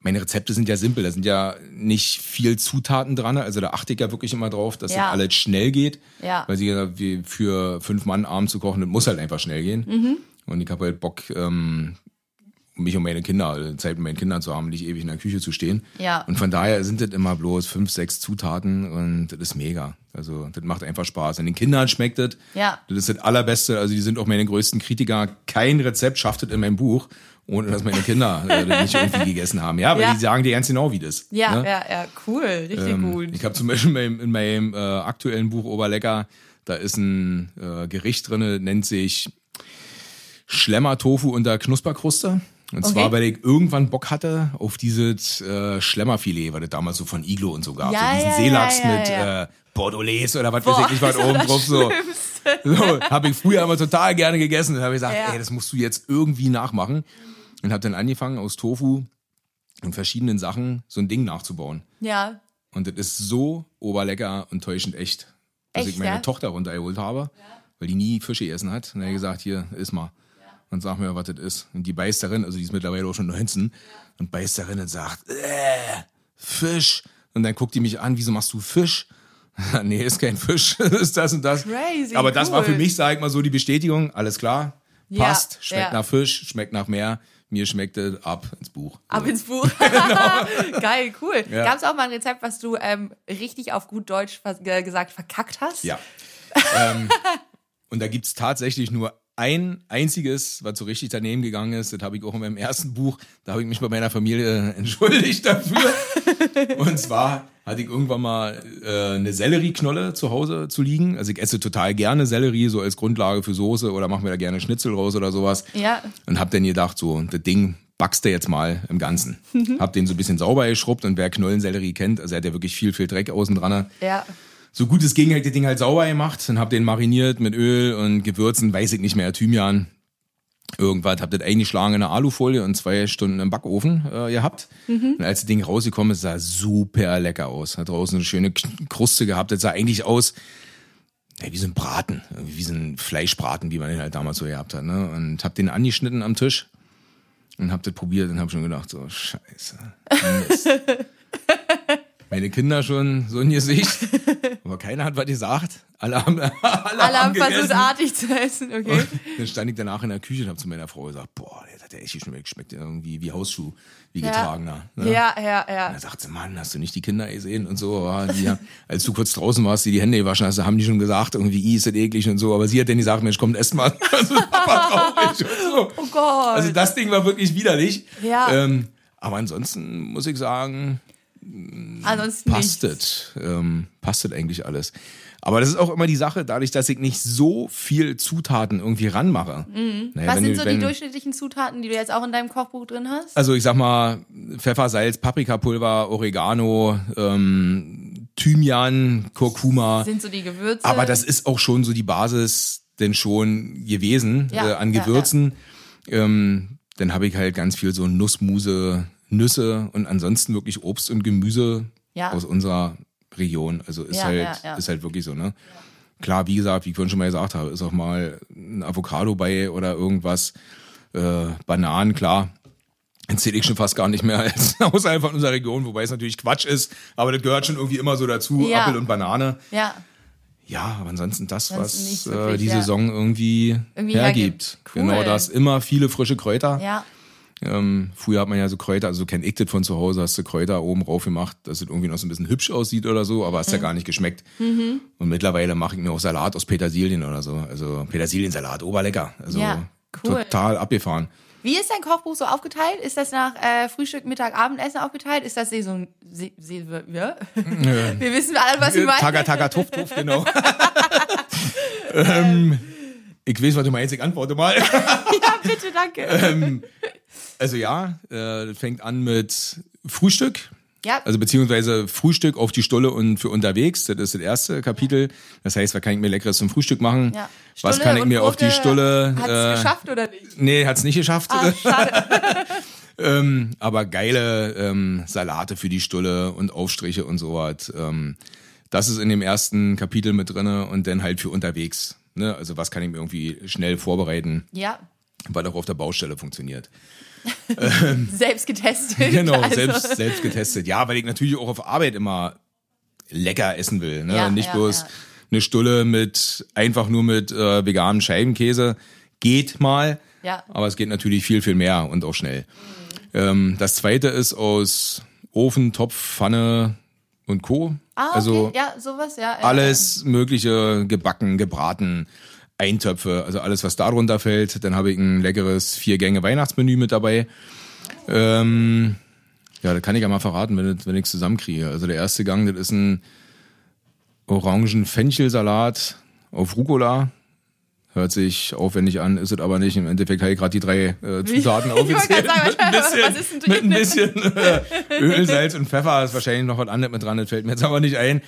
meine Rezepte sind ja simpel, da sind ja nicht viel Zutaten dran, also da achte ich ja wirklich immer drauf, dass das alles schnell geht, Ja. weil sie ja wie für fünf Mann abends zu kochen, das muss halt einfach schnell gehen. Mhm. Und ich habe halt Bock, ähm, mich um meine Kinder, also Zeit mit meinen Kindern zu haben, nicht ewig in der Küche zu stehen. Ja. Und von daher sind das immer bloß fünf, sechs Zutaten und das ist mega. Also das macht einfach Spaß. Und den Kindern schmeckt das. Ja. Das ist das Allerbeste. Also die sind auch meine größten Kritiker. Kein Rezept schafft es in meinem Buch, ohne dass meine Kinder äh, das nicht irgendwie gegessen haben. Ja, weil Ja. die sagen dir ganz genau, wie das. Ja, ne? ja, ja, cool, richtig Ähm, gut. Ich habe zum Beispiel in meinem, in meinem äh, aktuellen Buch Oberlecker, da ist ein äh, Gericht drinne, nennt sich Schlemmer-Tofu unter Knusperkruste. Und Okay. zwar, weil ich irgendwann Bock hatte auf dieses äh, Schlemmerfilet, weil das damals so von Iglo und so gab. Ja, so diesen ja, Seelachs ja, mit. Äh, Bordelaise oder was Boah, weiß ich nicht, was oben drauf so. So, habe ich früher immer total gerne gegessen. Dann habe ich gesagt, ey, das musst du jetzt irgendwie nachmachen. Und habe dann angefangen, aus Tofu und verschiedenen Sachen so ein Ding nachzubauen. Ja, Und das ist so oberlecker und täuschend echt, dass Echt, ich meine? Tochter runtergeholt habe, weil die nie Fische gegessen hat. Und dann habe ich gesagt, hier, iss mal. Und sag mir, was das ist. Und die beißt darin, also die ist mittlerweile auch schon 19, und beißt darin und sagt, äh, Fisch. Und dann guckt die mich an, wieso machst du Fisch? nee, ist kein Fisch, ist das und das. Crazy, Aber das war für mich, sag ich mal so, die Bestätigung, alles klar, Ja, passt, schmeckt ja. nach Fisch, schmeckt nach Meer, mir schmeckt es ab ins Buch. ab ins Buch. Geil, cool. Ja. Gab es auch mal ein Rezept, was du ähm, richtig auf gut Deutsch gesagt verkackt hast? Ja. ähm, und da gibt's tatsächlich nur ein einziges, was so richtig daneben gegangen ist. Das habe ich auch in meinem ersten Buch. Da habe ich mich bei meiner Familie entschuldigt dafür. und zwar hatte ich irgendwann mal äh, eine Sellerieknolle zu Hause zu liegen. Also ich esse total gerne Sellerie, so als Grundlage für Soße oder mache mir da gerne Schnitzel raus oder sowas. Ja. Und hab dann gedacht, so, das Ding backst du jetzt mal im Ganzen. hab den so ein bisschen sauber geschrubbt und wer Knollensellerie kennt, also er hat ja wirklich viel, viel Dreck außen dran Ja. So gut es ging, ich das Ding halt sauber gemacht und hab den mariniert mit Öl und Gewürzen, weiß ich nicht mehr, Thymian. Irgendwas, hab das eingeschlagen in eine Alufolie und zwei Stunden im Backofen äh, gehabt. Und als das Ding rausgekommen ist, sah super lecker aus. Hat draußen eine schöne Kruste gehabt. Das sah eigentlich aus ja, wie so ein Braten, wie so ein Fleischbraten, wie man den halt damals so gehabt hat. Ne? Und hab den angeschnitten am Tisch und hab das probiert und hab schon gedacht, so scheiße. Meine Kinder schon so ein Gesicht, aber keiner hat was gesagt. Alle haben, alle Alle haben versucht, artig zu essen, okay? Und dann stand ich danach in der Küche und habe zu meiner Frau gesagt, boah, der hat ja echt geschmeckt, schmeckt ja irgendwie wie Hausschuh, wie getragener. Ne? Ja, ja, Und ja. dann sagt sie, Mann, hast du nicht die Kinder gesehen und so. Ja, die, als du kurz draußen warst, die die Hände gewaschen hast, haben die schon gesagt, irgendwie, "Ih, ist das eklig und so. Aber sie hat dann gesagt, Mensch, komm, ess mal. Also Papa traurig und so. Oh Gott. Also das Ding war wirklich widerlich. Ja. Ähm, aber ansonsten muss ich sagen, Ansonsten passt es. Ähm, passt es eigentlich alles. Aber das ist auch immer die Sache, dadurch, dass ich nicht so viel Zutaten irgendwie ranmache. Naja, Mhm. Was wenn sind du- so die durchschnittlichen Zutaten, die du jetzt auch in deinem Kochbuch drin hast? Also ich sag mal, Pfeffer, Salz, Paprikapulver, Oregano, ähm, Thymian, Kurkuma. sind so die Gewürze? Aber das ist auch schon so die Basis denn schon gewesen Ja, äh, an ja, Gewürzen. Ähm, dann habe ich halt ganz viel so Nussmuse, Nüsse und ansonsten wirklich Obst und Gemüse Ja. aus unserer Region. Also ist Ja, halt ja, ist halt wirklich so, ne? Klar, wie gesagt, wie ich vorhin schon mal gesagt habe, ist auch mal ein Avocado bei oder irgendwas, äh, Bananen, klar. Erzähle ich schon fast gar nicht mehr als außerhalb von unserer Region, wobei es natürlich Quatsch ist, aber das gehört schon irgendwie immer so dazu. Apfel und Banane. ja, Ja, aber ansonsten das, Ansonsten was nicht äh, wirklich, die. Saison irgendwie, Irgendwie hergibt. hergibt. Cool. Genau das. Immer viele frische Kräuter. ja. Ähm, früher hat man ja so Kräuter, also kennt ich das von zu Hause, hast du Kräuter oben rauf gemacht, dass es irgendwie noch so ein bisschen hübsch aussieht oder so, aber hast Mhm. ja gar nicht geschmeckt. Und mittlerweile mache ich mir auch Salat aus Petersilien oder so. Also Petersiliensalat, oberlecker. Also Ja, cool. total abgefahren. Wie ist dein Kochbuch so aufgeteilt? Ist das nach äh, Frühstück, Mittag, Abendessen aufgeteilt? Ist das Saison... Se, se, ja? Wir wissen alle, was ich meine. Taga, taga, tuff, tuff, genau. ähm, ich weiß, was du meinst, ich antworte mal. Ja, bitte, danke. Ähm, Also ja, äh, fängt an mit Frühstück. ja, Also beziehungsweise Frühstück auf die Stulle und für unterwegs. Das ist das erste Kapitel. Das heißt, was kann ich mir leckeres zum Frühstück machen? ja. Was Stulle kann ich mir auf die Gurke Stulle? Hat's äh, geschafft oder nicht? Nee, hat's nicht geschafft. Ah, schade. ähm, aber geile ähm, Salate für die Stulle und Aufstriche und sowas. Ähm, das ist in dem ersten Kapitel mit drinne und dann halt für unterwegs. Ne? Also was kann ich mir irgendwie schnell vorbereiten, Ja. weil auch auf der Baustelle funktioniert. Selbst getestet. Genau, also. selbst, selbst getestet. Ja, weil ich natürlich auch auf Arbeit immer lecker essen will. Ne? Ja, Nicht ja, bloß ja. eine Stulle mit einfach nur mit äh, veganem Scheibenkäse. Geht mal, Ja. aber es geht natürlich viel, viel mehr und auch schnell. Ähm, das zweite ist aus Ofen, Topf, Pfanne und Co. Ah, okay. Also ja, sowas, ja. ja. alles mögliche gebacken, gebraten, Eintöpfe, also alles, was darunter fällt. Dann habe ich ein leckeres Vier-Gänge-Weihnachtsmenü mit dabei. Ähm, ja, das kann ich ja mal verraten, wenn, wenn ich es zusammenkriege. Also der erste Gang, das ist ein Orangen-Fenchelsalat auf Rucola. Hört sich aufwendig an, ist es aber nicht. Im Endeffekt habe ich gerade die drei äh, Zutaten Ich wollte aufgezählt. gerade mit ein sagen, bisschen, was ist denn drin? mit ein bisschen äh, Öl, Salz und Pfeffer. Ist wahrscheinlich noch was anderes mit dran, das fällt mir jetzt aber nicht ein.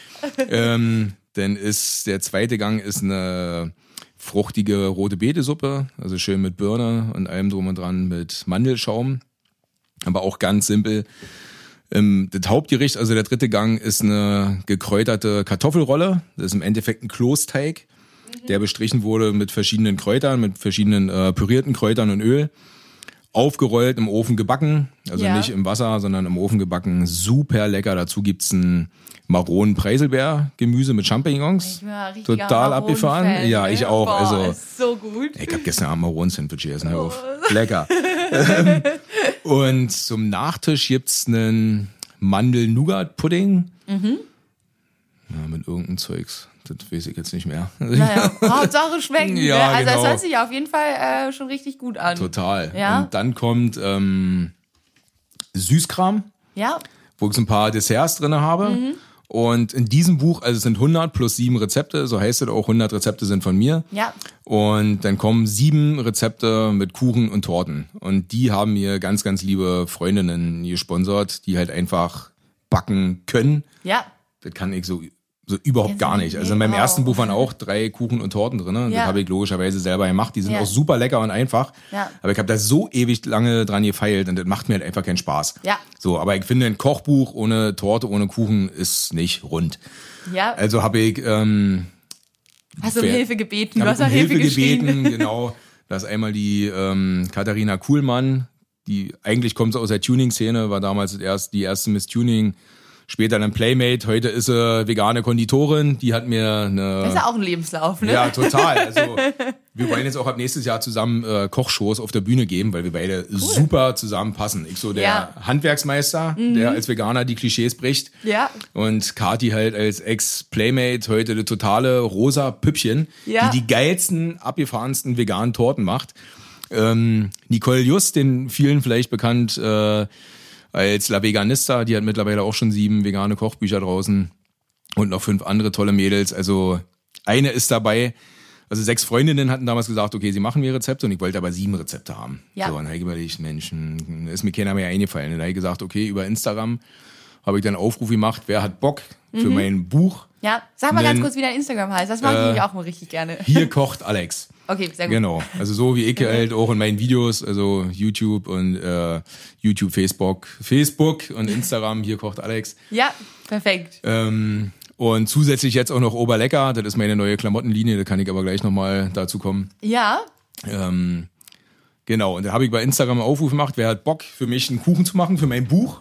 Ähm, dann ist der zweite Gang ist eine fruchtige rote Betesuppe, also schön mit Birne und allem drum und dran mit Mandelschaum. Aber auch ganz simpel. Ähm, das Hauptgericht, also der dritte Gang, ist eine gekräuterte Kartoffelrolle. Das ist im Endeffekt ein Klosteig, der bestrichen wurde mit verschiedenen Kräutern, mit verschiedenen äh, pürierten Kräutern und Öl. Aufgerollt, im Ofen gebacken. Also Ja. nicht im Wasser, sondern im Ofen gebacken. Super lecker. Dazu gibt's ein maronen Preiselbeer-Gemüse mit Champignons. Ja Total abgefahren. Ja, ne? ich auch. Boah, also so gut. ich habe gestern Abend Maronen-Sandwich gegessen, hör auf. Oh. Lecker. Ähm, und zum Nachtisch gibt's einen Mandel-Nougat-Pudding. Mhm. Ja, mit irgendeinem Zeugs. Das weiß ich jetzt nicht mehr. Naja, Hauptsache schmecken. Ja, ne? Also genau. es hört sich auf jeden Fall äh, schon richtig gut an. Total. Ja. Und dann kommt ähm, Süßkram, Ja, wo ich so ein paar Desserts drinne habe. Mhm. Und in diesem Buch, also es sind 100 plus 7 Rezepte, so heißt es auch, 100 Rezepte sind von mir. ja. Und dann kommen sieben Rezepte mit Kuchen und Torten. Und die haben mir ganz, ganz liebe Freundinnen gesponsert, die halt einfach backen können. Ja, Das kann ich so, so überhaupt gar nicht. Also in meinem ersten Buch waren auch drei Kuchen und Torten drin. Das Ja. habe ich logischerweise selber gemacht. Die sind Ja. auch super lecker und einfach. Ja. Aber ich habe da so ewig lange dran gefeilt und das macht mir halt einfach keinen Spaß. Ja. So, aber ich finde, ein Kochbuch ohne Torte, ohne Kuchen ist nicht rund. ja. Also habe ich ähm, Hast du um Hilfe gebeten? Du hast um Hilfe, gebeten, genau. Da ist einmal die ähm, Katharina Kuhlmann, die eigentlich kommt sie aus der Tuning-Szene, war damals das erst, die erste Miss Tuning, später dann Playmate, heute ist sie vegane Konditorin, die hat mir Das ist eine... ja auch ein Lebenslauf, ne? Ja, total. Also wir wollen jetzt auch ab nächstes Jahr zusammen äh, Kochshows auf der Bühne geben, weil wir beide super zusammenpassen. Ich so der Ja. Mhm. Handwerksmeister, der als Veganer die Klischees bricht. Ja. Und Kati halt als Ex-Playmate heute eine totale rosa Püppchen, Ja. die die geilsten, abgefahrensten veganen Torten macht. Ähm, Nicole Just, den vielen vielleicht bekannt äh, als La Veganista, die hat mittlerweile auch schon sieben vegane Kochbücher draußen und noch fünf andere tolle Mädels. Also eine ist dabei. Also sechs Freundinnen hatten damals gesagt, okay, sie machen mir Rezepte und ich wollte aber sieben Rezepte haben. Ja. So, und dann habe ich überlegt, Mensch, hm, ist mir keiner mehr eingefallen. Und dann habe ich gesagt, okay, über Instagram habe ich dann einen Aufruf gemacht, wer hat Bock für Mhm. mein Buch? Ja, sag mal ganz Nen- kurz, wie dein Instagram heißt. Das mache ich Äh, nämlich auch mal richtig gerne. Hier kocht Alex. Okay, sehr gut. Genau. Also so wie ich halt auch in meinen Videos, also YouTube und äh, YouTube, Facebook, Facebook und Instagram, hier kocht Alex. Ja, perfekt. Ähm, und zusätzlich jetzt auch noch Oberlecker, das ist meine neue Klamottenlinie, da kann ich aber gleich nochmal dazu kommen. Ja, Ähm, genau, und da habe ich bei Instagram einen Aufruf gemacht, wer hat Bock für mich einen Kuchen zu machen für mein Buch.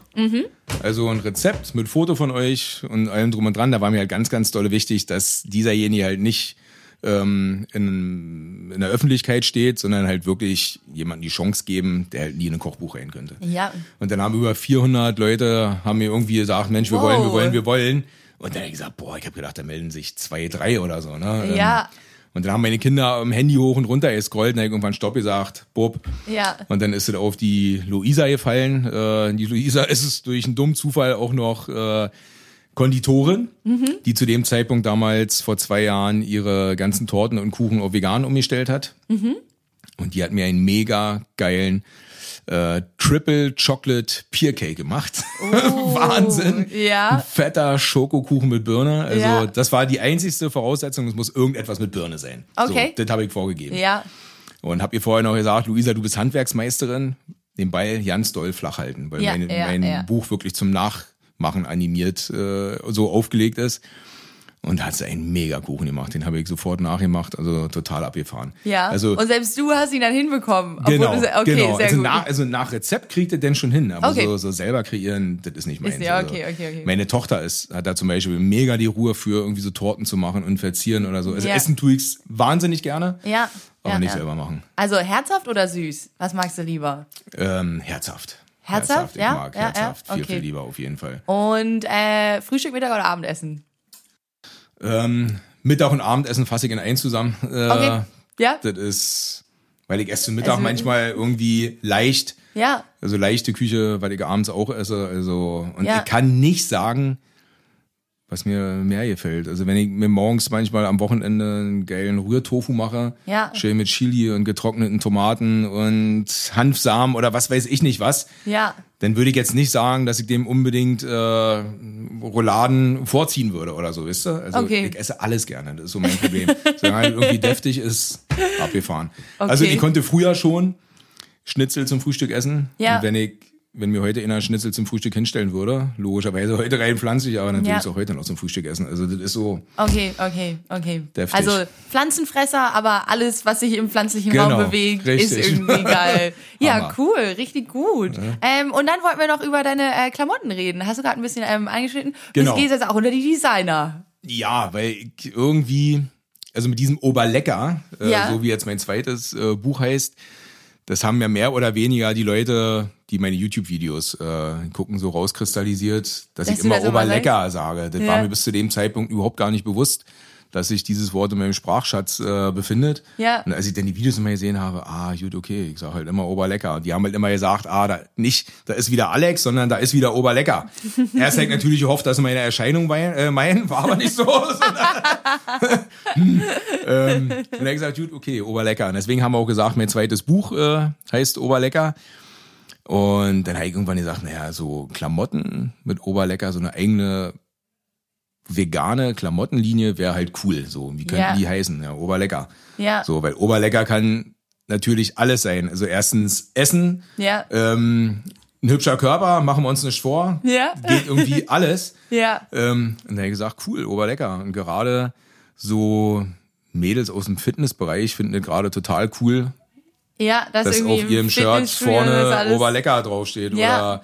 Also ein Rezept mit Foto von euch und allem drum und dran. Da war mir halt ganz, ganz dolle wichtig, dass dieserjenige halt nicht ähm, in, in der Öffentlichkeit steht, sondern halt wirklich jemandem die Chance geben, der halt nie in ein Kochbuch rein könnte. ja. Und dann haben über 400 Leute haben mir irgendwie gesagt, Mensch, wir Wow. wollen, wir wollen, wir wollen. Und dann habe ich gesagt, boah, ich habe gedacht, da melden sich zwei, drei oder so. Ne? Ja. Ähm, Und dann haben meine Kinder am Handy hoch und runter gescrollt und dann irgendwann Stopp gesagt, Bob. Ja. Und dann ist es auf die Luisa gefallen. Äh, die Luisa ist es durch einen dummen Zufall auch noch äh, Konditorin, die zu dem Zeitpunkt damals vor zwei Jahren ihre ganzen Torten und Kuchen auf vegan umgestellt hat. Und die hat mir einen mega geilen äh, Triple Chocolate Pear Cake gemacht. Wahnsinn. Oh, ja. Ein fetter Schokokuchen mit Birne. Also Ja. das war die einzigste Voraussetzung. Es muss irgendetwas mit Birne sein. Okay. So, das habe ich vorgegeben. Ja. Und hab ihr vorher noch gesagt, Luisa, du bist Handwerksmeisterin. den Ball ganz doll flach halten, weil Ja, mein ja. Buch wirklich zum Nachmachen animiert äh, so aufgelegt ist. Und da hat sie einen mega Kuchen gemacht. Den habe ich sofort nachgemacht, also total abgefahren. Ja. Also und selbst du hast ihn dann hinbekommen. Genau, du, okay, genau. also, gut. nach, also nach Rezept kriegt er denn schon hin, aber Okay. so, so selber kreieren, das ist nicht meins. ja, Also okay, okay, okay. Meine Tochter ist, hat da zum Beispiel mega die Ruhe für, irgendwie so Torten zu machen und verzieren oder so. Also Ja. essen tue ich's wahnsinnig gerne, ja. aber ja, nicht ja. selber machen. Also herzhaft oder süß? Was magst du lieber? Ähm, herzhaft. Herzhaft? Ich Ja, mag ja, ja, herzhaft. Viel, okay. viel lieber auf jeden Fall. Und äh, Frühstück, Mittag oder Abendessen? Ähm, Mittag und Abendessen fasse ich in eins zusammen. Äh, Okay. Ja? Das ist, weil ich esse zum Mittag Also- manchmal irgendwie leicht, Ja. Also leichte Küche, weil ich abends auch esse. Also und Ja. ich kann nicht sagen, was mir mehr gefällt. Also wenn ich mir morgens manchmal am Wochenende einen geilen Rührtofu mache, Ja. schön mit Chili und getrockneten Tomaten und Hanfsamen oder was weiß ich nicht was, Ja. dann würde ich jetzt nicht sagen, dass ich dem unbedingt äh, Rouladen vorziehen würde oder so, wisst ihr? Also Okay. ich esse alles gerne, das ist so mein Problem. Solange halt irgendwie deftig ist, abgefahren. Also Okay. ich konnte früher schon Schnitzel zum Frühstück essen. Ja. Und wenn ich, wenn mir heute einer Schnitzel zum Frühstück hinstellen würde, logischerweise heute rein pflanzlich, aber würde Ja. auch heute noch zum Frühstück essen. Also das ist so, Okay, okay, okay. Deftig. Also Pflanzenfresser, aber alles, was sich im pflanzlichen Genau, Raum bewegt, richtig. ist irgendwie geil. ja, cool, richtig gut. Ähm, und dann wollten wir noch über deine äh, Klamotten reden. Hast du gerade ein bisschen ähm, eingeschnitten? Genau. Das geht jetzt auch unter die Designer. ja, weil irgendwie, also mit diesem Oberlecker, äh, Ja. so wie jetzt mein zweites äh, Buch heißt, das haben ja mehr oder weniger die Leute, die meine YouTube-Videos äh, gucken, so rauskristallisiert, dass, Dass ich immer das Oberlecker sage. Das Ja. war mir bis zu dem Zeitpunkt überhaupt gar nicht bewusst, dass sich dieses Wort in meinem Sprachschatz äh, befindet. Ja. Und als ich dann die Videos immer gesehen habe, ah, gut, okay, ich sage halt immer Oberlecker. Die haben halt immer gesagt, ah, da nicht, da ist wieder Alex, sondern da ist wieder Oberlecker. Erst ich natürlich gehofft, dass meine Erscheinung mein, äh, meinen, war aber nicht so. ähm, und dann gesagt, gut, okay, Oberlecker. Und deswegen haben wir auch gesagt, mein zweites Buch äh, heißt Oberlecker. Und dann habe ich irgendwann gesagt, naja, so Klamotten mit Oberlecker, so eine eigene vegane Klamottenlinie wäre halt cool. So, wie könnten Ja. die heißen? Ja, Oberlecker. Ja. So, weil Oberlecker kann natürlich alles sein. Also erstens Essen, Ja. ähm, ein hübscher Körper, machen wir uns nicht vor. Ja. Geht irgendwie alles. Ja. Ähm, und dann gesagt, cool, Oberlecker. Und gerade so Mädels aus dem Fitnessbereich finden das gerade total cool, Ja, das dass irgendwie auf ihrem Shirt vorne Oberlecker draufsteht. Ja.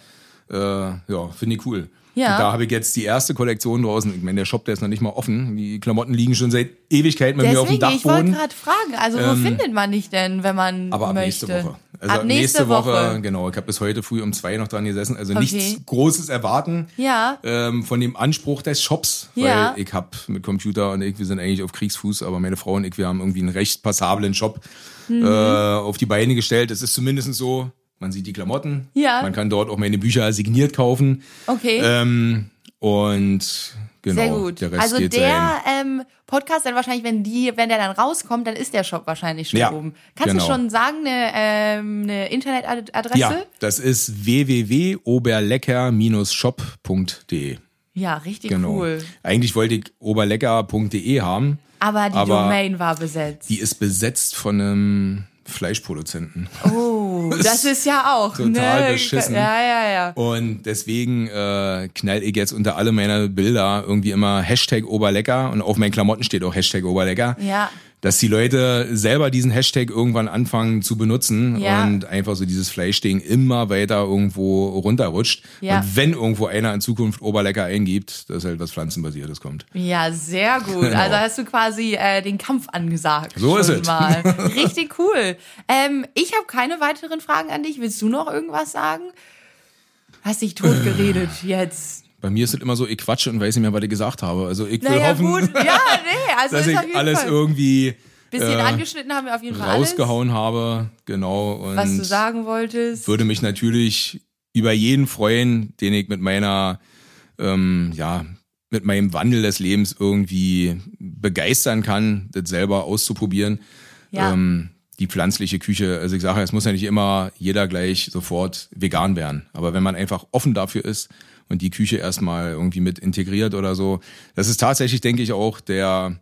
Oder äh, ja, finde ich cool. Ja. Und da habe ich jetzt die erste Kollektion draußen. Ich meine, der Shop, der ist noch nicht mal offen. Die Klamotten liegen schon seit Ewigkeiten bei mir auf dem Deswegen, ich wollte Dachboden. gerade fragen, also wo findet man dich denn, wenn man Aber ab möchte? nächste Woche. Also ab nächste, Woche. genau. Ich habe bis heute früh um zwei noch dran gesessen. Also Okay. nichts Großes erwarten Ja. ähm, von dem Anspruch des Shops. Weil Ja. ich habe mit Computer und ich, wir sind eigentlich auf Kriegsfuß, aber meine Frau und ich, wir haben irgendwie einen recht passablen Shop Mhm. äh, auf die Beine gestellt. Es ist zumindest so, man sieht die Klamotten. Ja. Man kann dort auch meine Bücher signiert kaufen. Okay. Ähm, und genau, Sehr gut. der Rest also geht der ähm, Podcast dann wahrscheinlich, wenn die, wenn der dann rauskommt, dann ist der Shop wahrscheinlich schon Ja, oben. Kannst genau. du schon sagen eine, ähm, eine Internetadresse? Ja, das ist www.oberlecker-shop.de. Ja, richtig Genau. cool. Eigentlich wollte ich oberlecker.de haben. Aber die Aber Domain war besetzt. Die ist besetzt von einem Fleischproduzenten. oh, das ist ja auch total ne? beschissen. Ja, ja, ja. Und deswegen äh, knall ich jetzt unter alle meine Bilder irgendwie immer Hashtag Oberlecker und auf meinen Klamotten steht auch Hashtag Oberlecker. Ja. Dass die Leute selber diesen Hashtag irgendwann anfangen zu benutzen Ja. und einfach so dieses Fleischding immer weiter irgendwo runterrutscht. Ja. Und wenn irgendwo einer in Zukunft Oberlecker eingibt, dass halt was Pflanzenbasiertes kommt. Ja, sehr gut. Genau. Also hast du quasi äh, den Kampf angesagt. So ist es. Mal. Richtig cool. Ähm, ich habe keine weiteren Fragen an dich. Willst du noch irgendwas sagen? Hast dich tot geredet jetzt. Bei mir ist es immer so, ich quatsche und weiß nicht mehr, was ich gesagt habe. Also ich will Naja, hoffen, gut. Ja, nee, also dass ich alles Fall. irgendwie Bisschen äh, angeschnitten haben wir auf jeden Fall alles, rausgehauen habe. Genau. Und was du sagen wolltest. würde mich natürlich über jeden freuen, den ich mit meiner, ähm, ja, mit meinem Wandel des Lebens irgendwie begeistern kann, das selber auszuprobieren. Ja. Ähm, die pflanzliche Küche, also ich sage, es muss ja nicht immer jeder gleich sofort vegan werden. Aber wenn man einfach offen dafür ist und die Küche erstmal irgendwie mit integriert oder so, das ist tatsächlich, denke ich, auch der,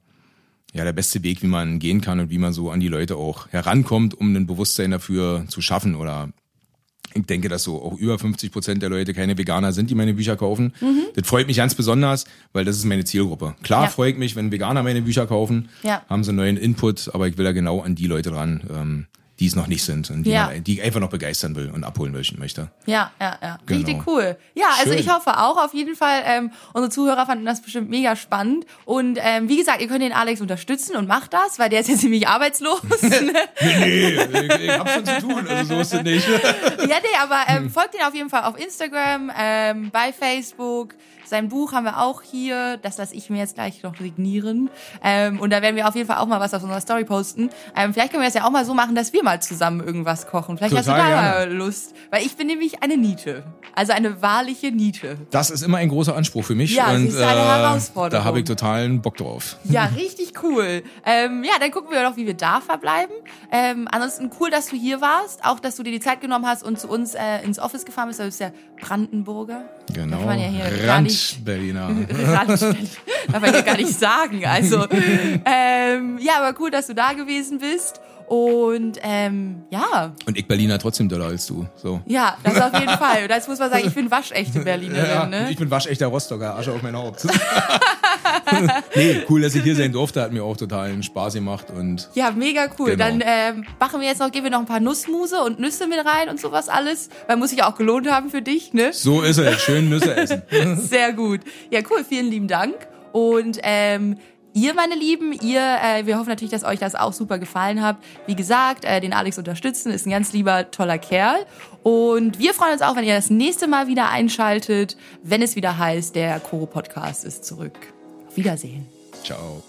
ja, der beste Weg, wie man gehen kann und wie man so an die Leute auch herankommt, um ein Bewusstsein dafür zu schaffen oder ich denke, dass so auch über 50 Prozent der Leute keine Veganer sind, die meine Bücher kaufen. Mhm. Das freut mich ganz besonders, weil das ist meine Zielgruppe. Klar Ja. freue ich mich, wenn Veganer meine Bücher kaufen, Ja. haben sie neuen Input, aber ich will ja genau an die Leute dran, ähm, die es noch nicht sind und die, Ja. man, die einfach noch begeistern will und abholen möchte. Ja, ja, ja. Genau. Richtig cool. Ja, also Schön. ich hoffe auch auf jeden Fall, ähm, unsere Zuhörer fanden das bestimmt mega spannend. Und ähm, wie gesagt, ihr könnt den Alex unterstützen und macht das, weil der ist jetzt ziemlich arbeitslos. ne? Nee, ich, ich hab schon zu tun, also so ist es nicht. ja, nee, aber Hm. ähm, folgt ihn auf jeden Fall auf Instagram, ähm, bei Facebook. Sein Buch haben wir auch hier. Das lasse ich mir jetzt gleich noch signieren. Ähm, und da werden wir auf jeden Fall auch mal was auf unserer Story posten. Ähm, vielleicht können wir das ja auch mal so machen, dass wir mal zusammen irgendwas kochen. Vielleicht hast du da Total mal gerne. Lust. Weil ich bin nämlich eine Niete. Also eine wahrliche Niete. Das ist immer ein großer Anspruch für mich Ja, und ist eine Herausforderung. da habe ich totalen Bock drauf. Ja, richtig cool. Ähm, ja, dann gucken wir doch, wie wir da verbleiben. Ähm, ansonsten cool, dass du hier warst, auch dass du dir die Zeit genommen hast und zu uns äh, ins Office gefahren bist. Du bist ja Brandenburger. Genau. Darf man ja hier gar Rand-Berliner. Randstelle. darf man ja gar nicht sagen. Also, ähm, ja, aber cool, dass du da gewesen bist. Und ähm, ja, Und ich Berliner trotzdem doller als du. So. ja, das auf jeden Fall. Und jetzt muss man sagen, ich bin waschechte Berlinerin. Ja, ne? Ich bin waschechter Rostocker, Asche auf mein Haupt. nee, cool, dass ich hier sein durfte, hat mir auch totalen Spaß gemacht und Ja, mega cool. Genau. Dann ähm, machen wir jetzt noch, geben wir noch ein paar Nussmuse und Nüsse mit rein und sowas alles. Weil muss sich ja auch gelohnt haben für dich, ne? so ist es. Schön Nüsse essen. Sehr gut. Ja, cool. Vielen lieben Dank. Und ähm, ihr, meine Lieben, ihr, äh, wir hoffen natürlich, dass euch das auch super gefallen hat. Wie gesagt, äh, den Alex unterstützen, ist ein ganz lieber, toller Kerl. Und wir freuen uns auch, wenn ihr das nächste Mal wieder einschaltet, wenn es wieder heißt, der Koro Podcast ist zurück. Auf Wiedersehen. Ciao.